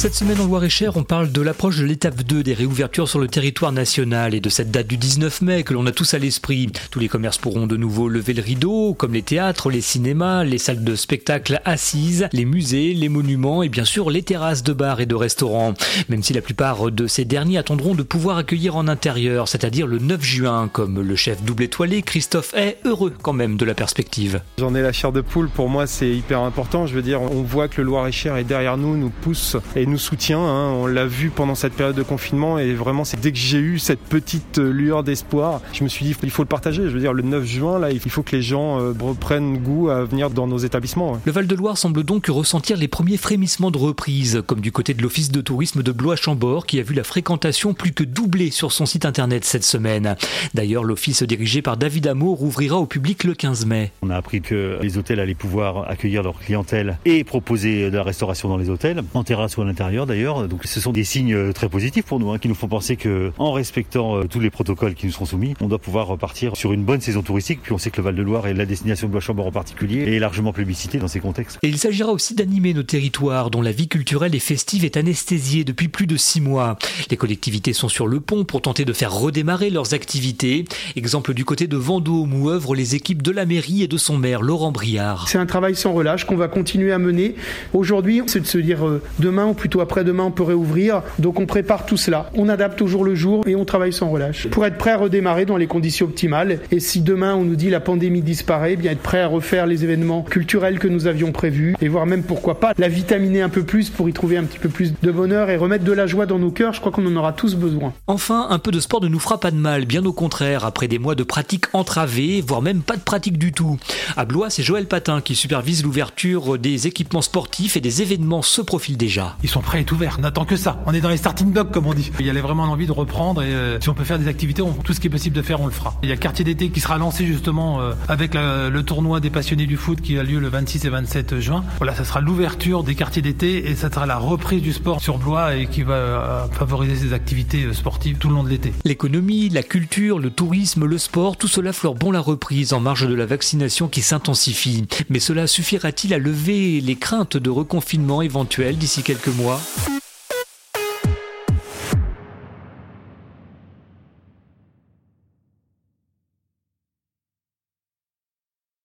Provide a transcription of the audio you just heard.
Cette semaine en Loire-et-Cher, on parle de l'approche de l'étape 2 des réouvertures sur le territoire national et de cette date du 19 mai que l'on a tous à l'esprit. Tous les commerces pourront de nouveau lever le rideau, comme les théâtres, les cinémas, les salles de spectacle assises, les musées, les monuments et bien sûr les terrasses de bars et de restaurants. Même si la plupart de ces derniers attendront de pouvoir accueillir en intérieur, c'est-à-dire le 9 juin, comme le chef double étoilé Christophe est heureux quand même de la perspective. J'en ai la chair de poule, pour moi c'est hyper important. Je veux dire, on voit que le Loir-et-Cher est derrière nous, nous pousse et nous soutient. Hein. On l'a vu pendant cette période de confinement et vraiment c'est dès que j'ai eu cette petite lueur d'espoir, je me suis dit il faut le partager. Je veux dire le 9 juin là, il faut que les gens euh, reprennent goût à venir dans nos établissements. Le Val-de-Loire semble donc ressentir les premiers frémissements de reprise, comme du côté de l'Office de tourisme de Blois-Chambord qui a vu la fréquentation plus que doubler sur son site internet cette semaine. D'ailleurs, l'office dirigé par David Amour ouvrira au public le 15 mai. On a appris que les hôtels allaient pouvoir accueillir leur clientèle et proposer de la restauration dans les hôtels, en terrasse ou à l'intérieur d'ailleurs. Donc ce sont des signes euh, très positifs pour nous, hein, qui nous font penser que en respectant euh, tous les protocoles qui nous seront soumis, on doit pouvoir repartir sur une bonne saison touristique. Puis on sait que le Val-de-Loire et la destination de Bois-Chambord en particulier est largement plébiscité dans ces contextes. Et il s'agira aussi d'animer nos territoires dont la vie culturelle et festive est anesthésiée depuis plus de six mois. Les collectivités sont sur le pont pour tenter de faire redémarrer leurs activités. Exemple du côté de Vendôme où œuvrent les équipes de la mairie et de son maire Laurent Briard. C'est un travail sans relâche qu'on va continuer à mener. Aujourd'hui, c'est de se dire euh, demain ou plutôt après-demain on peut réouvrir. Donc on prépare tout cela. On adapte au jour le jour et on travaille sans relâche pour être prêt à redémarrer dans les conditions optimales. Et si demain on nous dit la pandémie disparaît, eh bien être prêt à refaire les événements culturels que nous avions prévus et voir même pourquoi pas la vitaminer un peu plus pour y trouver un petit peu plus de bonheur et remettre de la joie dans nos cœurs. Je crois qu'on en aura tous besoin. Enfin, un peu de sport ne nous fera pas de mal, bien au contraire, après des mois de pratique entravée, voire même pas de pratique du tout. À Blois, c'est Joël Patin qui supervise l'ouverture des équipements sportifs et des événements se profilent déjà. Sont prêts à être ouverts, on n'attend que ça. On est dans les starting blocks comme on dit. Il y avait vraiment envie de reprendre et euh, si on peut faire des activités, tout ce qui est possible de faire, on le fera. Il y a quartier d'été qui sera lancé justement euh, avec le tournoi des passionnés du foot qui a lieu le 26 et 27 juin. Voilà, ça sera l'ouverture des quartiers d'été et ça sera la reprise du sport sur Blois et qui va euh, favoriser ces activités sportives tout le long de l'été. L'économie, la culture, le tourisme, le sport, tout cela fleure bon la reprise en marge de la vaccination qui s'intensifie. Mais cela suffira-t-il à lever les craintes de reconfinement éventuel d'ici quelques mois